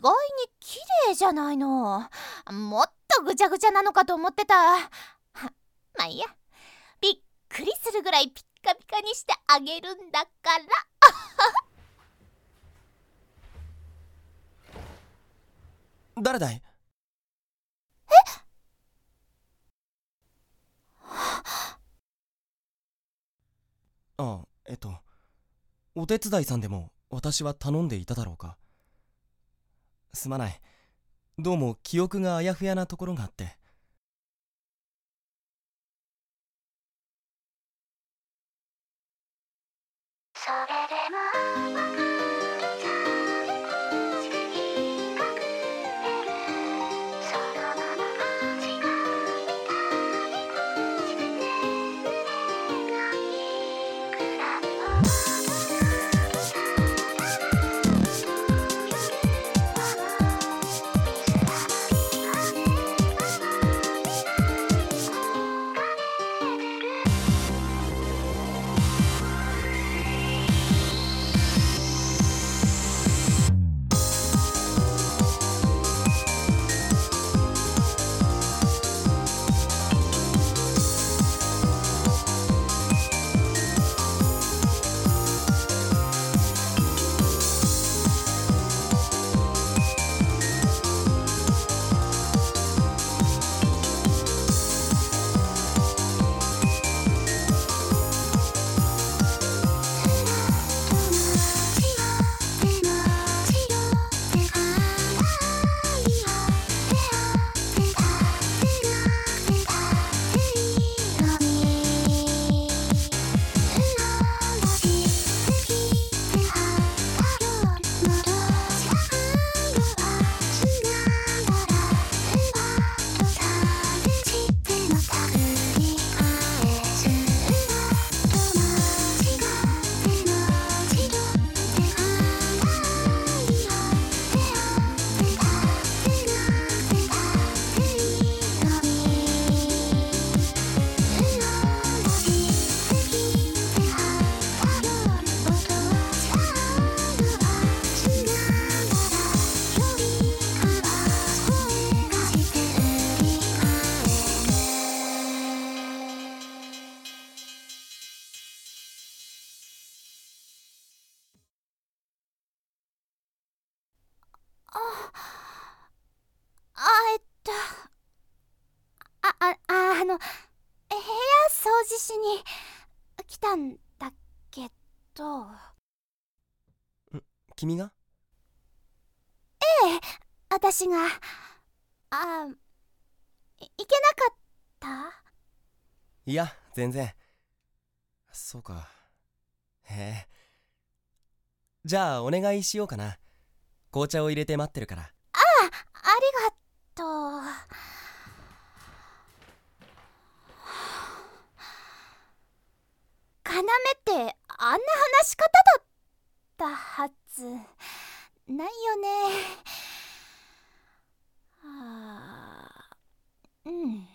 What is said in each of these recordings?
意外に綺麗じゃないの。もっとぐちゃぐちゃなのかと思ってた。まあいいや。びっくりするぐらいピッカピカにしてあげるんだから。誰だい？あえっとお手伝いさんでも私は頼んでいただろうか。すまない。どうも記憶があやふやなところがあって。それ来たんだけど。君が？ええ私が。あいけなかった？いや全然。そうか。へえ。じゃあお願いしようかな。紅茶を入れて待ってるから。ああありがとう要ってあんな話し方だったはず。ないよね。あうん。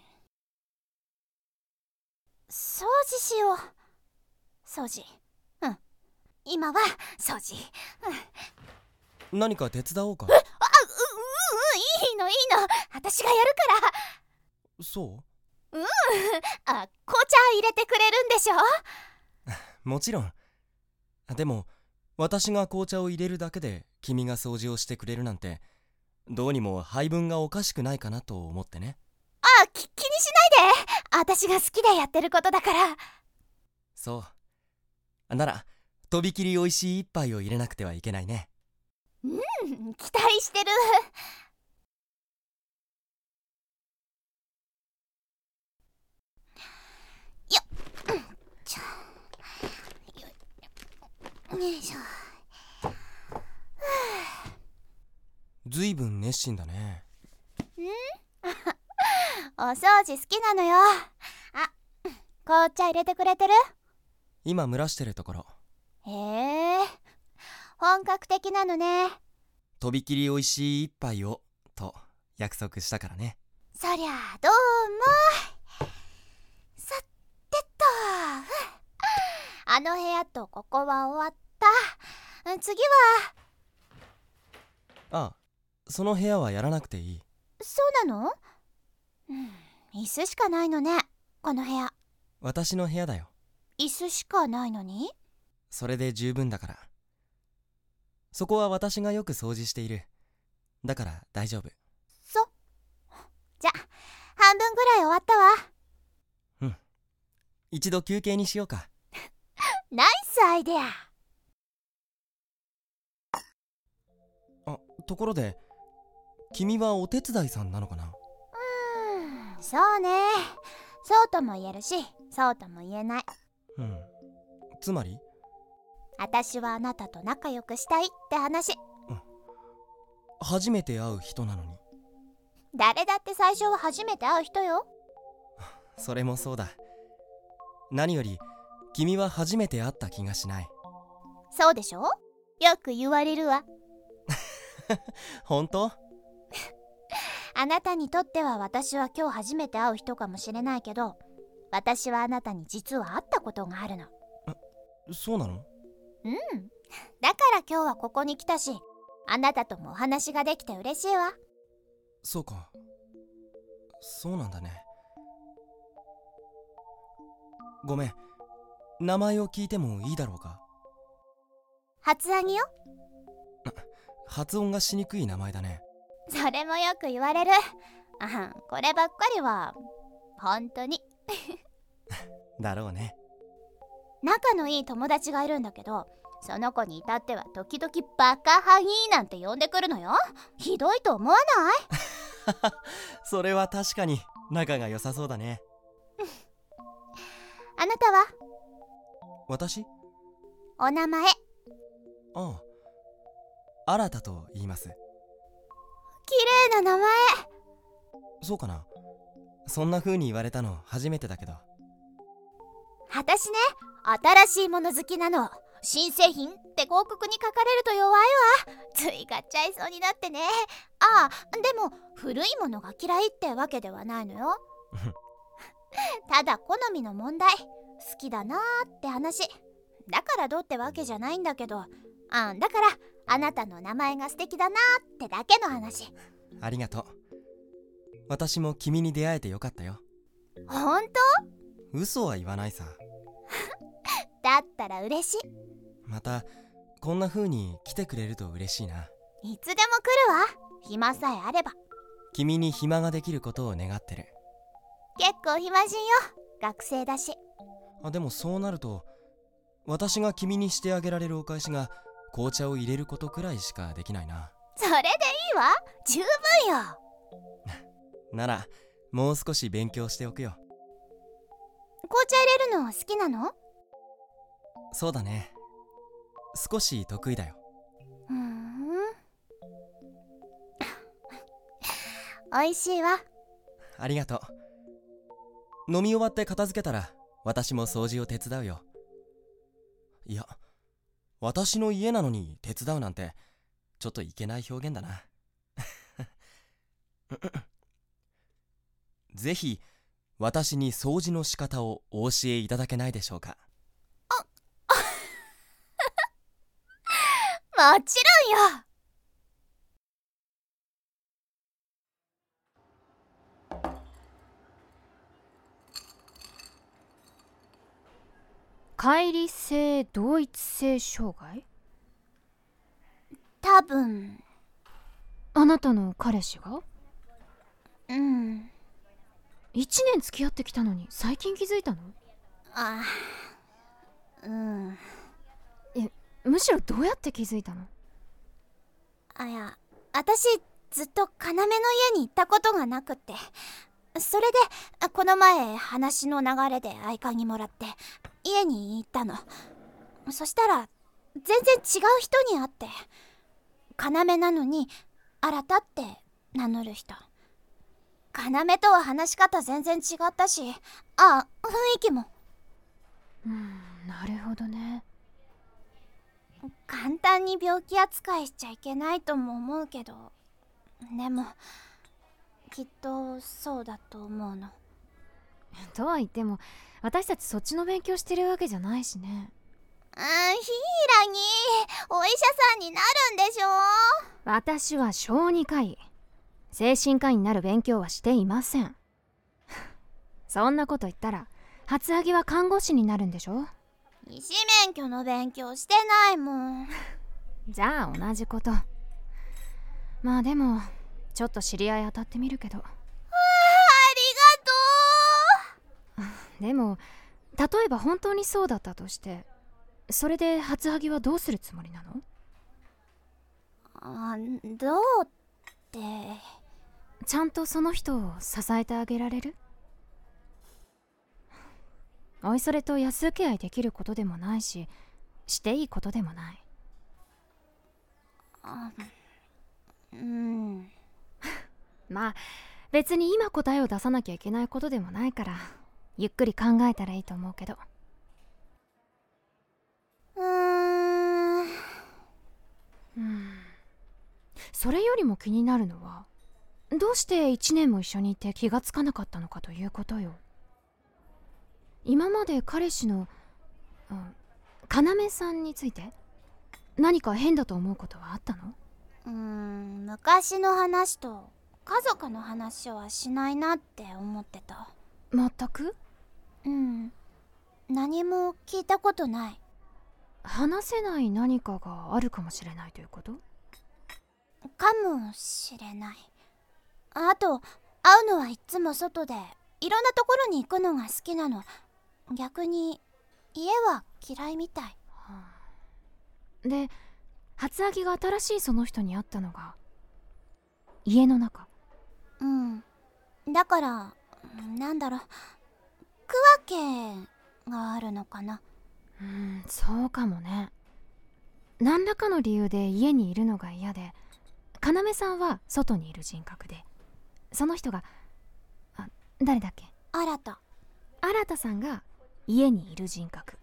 掃除しよう。掃除。うん。今は掃除。うん。何か手伝おうか？あううういいのいいの。私がやるから。そう？うん。あ紅茶入れてくれるんでしょ？もちろん。でも私が紅茶を入れるだけで君が掃除をしてくれるなんてどうにも配分がおかしくないかなと思ってね。あき気にしないで。私が好きでやってることだから。そう。ならとびきりおいしい一杯を入れなくてはいけないね。うん期待してる。よっ、ちょよいしょ。ずいぶん熱心だね。お掃除好きなのよ。あ紅茶入れてくれてる？今蒸らしてるところ。へえ。本格的なのね。とびきりおいしい一杯をと約束したからね。そりゃどうも。さてと。あの部屋とここは終わった。次は。ああその部屋はやらなくていい。そうなの？うん椅子しかないのねこの部屋。私の部屋だよ。椅子しかないのに？それで十分だから。そこは私がよく掃除している。だから大丈夫。そうじゃ半分ぐらい終わったわ。一度休憩にしようか。ナイスアイデアところで君はお手伝いさんなのかな？うんそうね。そうとも言えるしそうとも言えない。うん。つまり？私はあなたと仲良くしたいって話。初めて会う人なのに。誰だって最初は初めて会う人よ。それもそうだ。何より君は初めて会った気がしない。そうでしょ？よく言われるわ 本当？あなたにとっては私は今日初めて会う人かもしれないけど私はあなたに実は会ったことがあるの。そうなの？うん。だから今日はここに来たしあなたともお話ができて嬉しいわ。そうか。そうなんだね。ごめん。名前を聞いてもいいだろうか？初あぎよ発音がしにくい名前だね。それもよく言われる。あはんこればっかりは本当に。だろうね。仲のいい友達がいるんだけどその子に至っては時々バカハギーなんて呼んでくるのよ。ひどいと思わない？それは確かに仲が良さそうだね。あなたは？私？お名前。ああ新たと言います。綺麗な名前。そうかな。そんな風に言われたの初めてだけど。私ね新しいもの好きなの。新製品って広告に書かれると弱いわ。つい買っちゃいそうになってね。ああでも古いものが嫌いってわけではないのよ。ただ好みの問題好きだなーって話。だからどうってわけじゃないんだけど。あだからあなたの名前が素敵だなーってだけの話。ありがとう。私も君に出会えてよかったよ。ほんと嘘は言わないさ。だったら嬉しまたこんな風に来てくれると嬉しいな。いいつでも来るわ。暇さえあれば。君に暇ができることを願ってる。結構暇人よ。学生だし。あでもそうなると私が君にしてあげられるお返しが紅茶を入れることくらいしかできないな。それでいいわ。十分よ。ならもう少し勉強しておくよ。紅茶入れるの好きなの？そうだね。少し得意だよ。うーん。美味しいわ。ありがとう。飲み終わって片付けたら私も掃除を手伝うよ。いや私の家なのに手伝うなんてちょっといけない表現だな。ぜひ私に掃除の仕方をお教えいただけないでしょうか。あ もちろんよ。乖離性同一性障害？多分。あなたの彼氏が？うん。1年付き合ってきたのに最近気づいたの？あうん。むしろどうやって気づいたの？あいや私ずっと要の家に行ったことがなくって。それでこの前話の流れで合鍵もらって家に行ったの。そしたら全然違う人に会って。要なのに新たって名乗る人。要とは話し方全然違ったしあ雰囲気も。うんなるほどね。簡単に病気扱いしちゃいけないとも思うけどでもきっとそうだと思うの。とは言っても私たちそっちの勉強してるわけじゃないしね。あーヒイラギお医者さんになるんでしょ私は小児科医。精神科医になる勉強はしていません。そんなこと言ったら初上げは看護師になるんでしょ医師免許の勉強してないもん。じゃあ同じこと。まあでもちょっと知り合い当たってみるけどでも例えば本当にそうだったとしてそれで初ハギはどうするつもりなの？うあどうって。ちゃんとその人を支えてあげられる？おいそれと安請け合いできることでもないししていいことでもない。あうん。まあ別に今答えを出さなきゃいけないことでもないからゆっくり考えたらいいと思うけど。うーん。うんそれよりも気になるのはどうして1年も一緒にいて気がつかなかったのかということよ。今まで彼氏の、うん、要さんについて何か変だと思うことはあったの？うーん昔の話と家族の話はしないなって思ってた。全く？うん。何も聞いたことない。話せない何かがあるかもしれないということ？かもしれない。あと会うのはいっつも外でいろんなところに行くのが好きなの。逆に家は嫌いみたい。で初アギが新しいその人に会ったのが家の中。うん。だからなんだろう区分けがあるのかな？うんそうかもね。何らかの理由で家にいるのが嫌で要さんは外にいる人格で。その人があ誰だっけ？新た新さんが家にいる人格。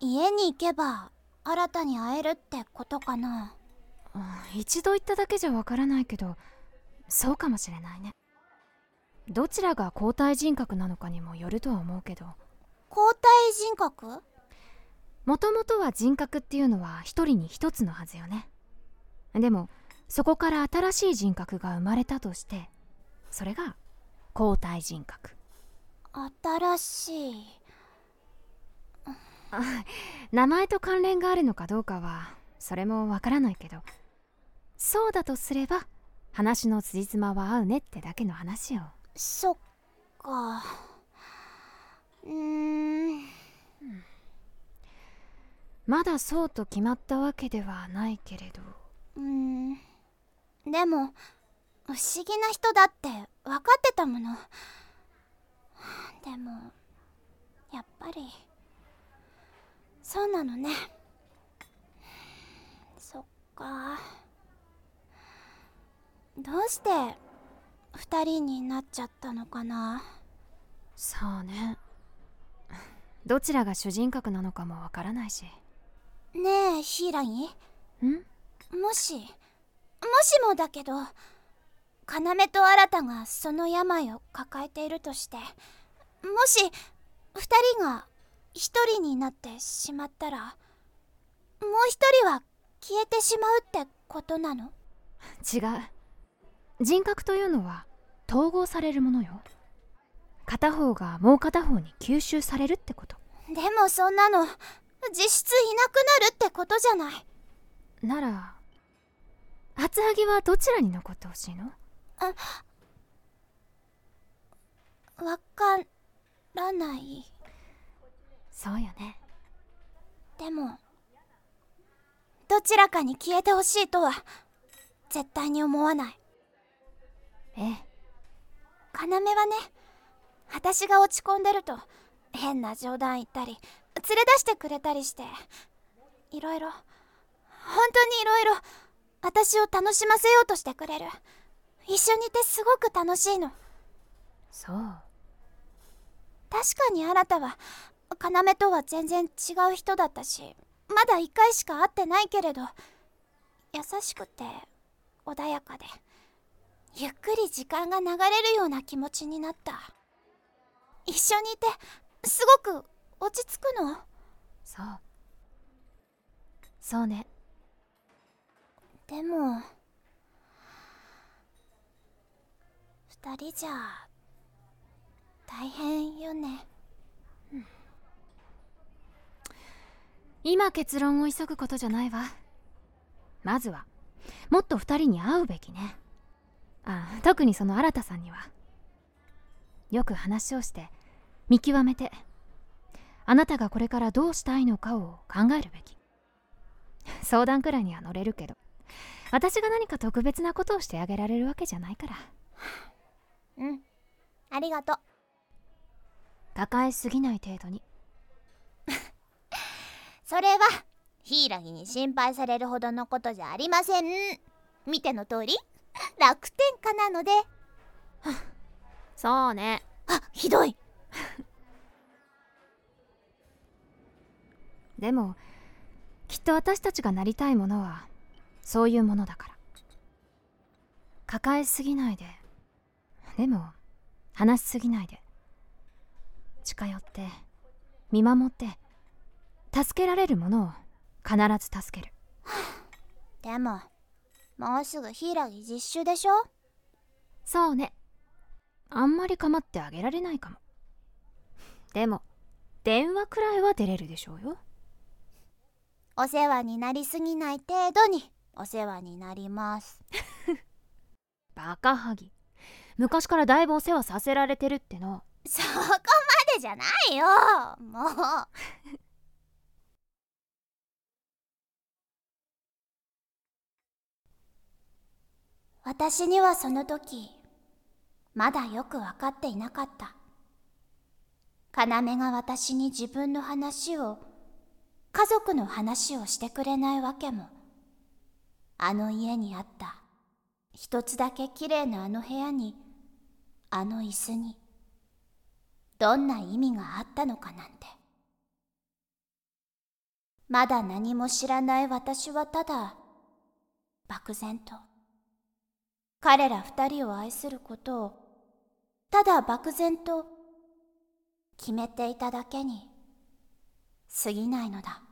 家に行けば新たに会えるってことかな？うん一度言っただけじゃわからないけどそうかもしれないねどちらが交代人格なのかにもよるとは思うけど。交代人格？もともとは人格っていうのは一人に一つのはずよね。でもそこから新しい人格が生まれたとしてそれが交代人格。新しい。名前と関連があるのかどうかはそれもわからないけど。そうだとすれば話の辻褄は合うねってだけの話よそっか。うーん。まだそうと決まったわけではないけれど。うーん。でも不思議な人だって分かってたもの。でもやっぱりそうなのね。そっか。どうして二人になっちゃったのかな？そうね。どちらが主人格なのかもわからないし。ねえヒイラギん？もしもしもだけど要と新がその病を抱えているとしてもし二人が一人になってしまったらもう一人は消えてしまうってことなの？違う。人格というのは統合されるものよ。片方がもう片方に吸収されるってこと。でもそんなの実質いなくなるってことじゃない。なら厚はぎはどちらに残ってほしいの？わからない。そうよね。でもどちらかに消えてほしいとは絶対に思わない。ええ要はね私が落ち込んでると変な冗談言ったり連れ出してくれたりしていろいろ本当にいろいろ私を楽しませようとしてくれる。一緒にいてすごく楽しいの。そう。確かに新たは要とは全然違う人だったしまだ1回しか会ってないけれど優しくて穏やかでゆっくり時間が流れるような気持ちになった。一緒にいてすごく落ち着くの？そう。そうね。でも2人じゃ大変よね、うん、今結論を急ぐことじゃないわ。まずはもっと2人に会うべきね。あ特にその新さんには。よく話をして見極めてあなたがこれからどうしたいのかを考えるべき。相談くらいには乗れるけど私が何か特別なことをしてあげられるわけじゃないから。うん。ありがとう。抱えすぎない程度に。それは柊に心配されるほどのことじゃありません。見ての通り楽天家なので。そうね。あひどい。でもきっと私たちがなりたいものはそういうものだから。抱えすぎないで。でも話しすぎないで。近寄って見守って助けられるものを必ず助ける。でももうすぐ柊実習でしょ？そうね。あんまり構ってあげられないかも。でも電話くらいは出れるでしょうよ。お世話になりすぎない程度にお世話になります。バカハギ。昔からだいぶお世話させられてるっての。そこまでじゃないよ。もう 私にはその時まだよく分かっていなかった。要が私に自分の話を家族の話をしてくれないわけもあの家にあった。一つだけ綺麗なあの部屋にあの椅子にどんな意味があったのかなんて。まだ何も知らない私はただ漠然と。彼ら二人を愛することをただ漠然と決めていただけに過ぎないのだ。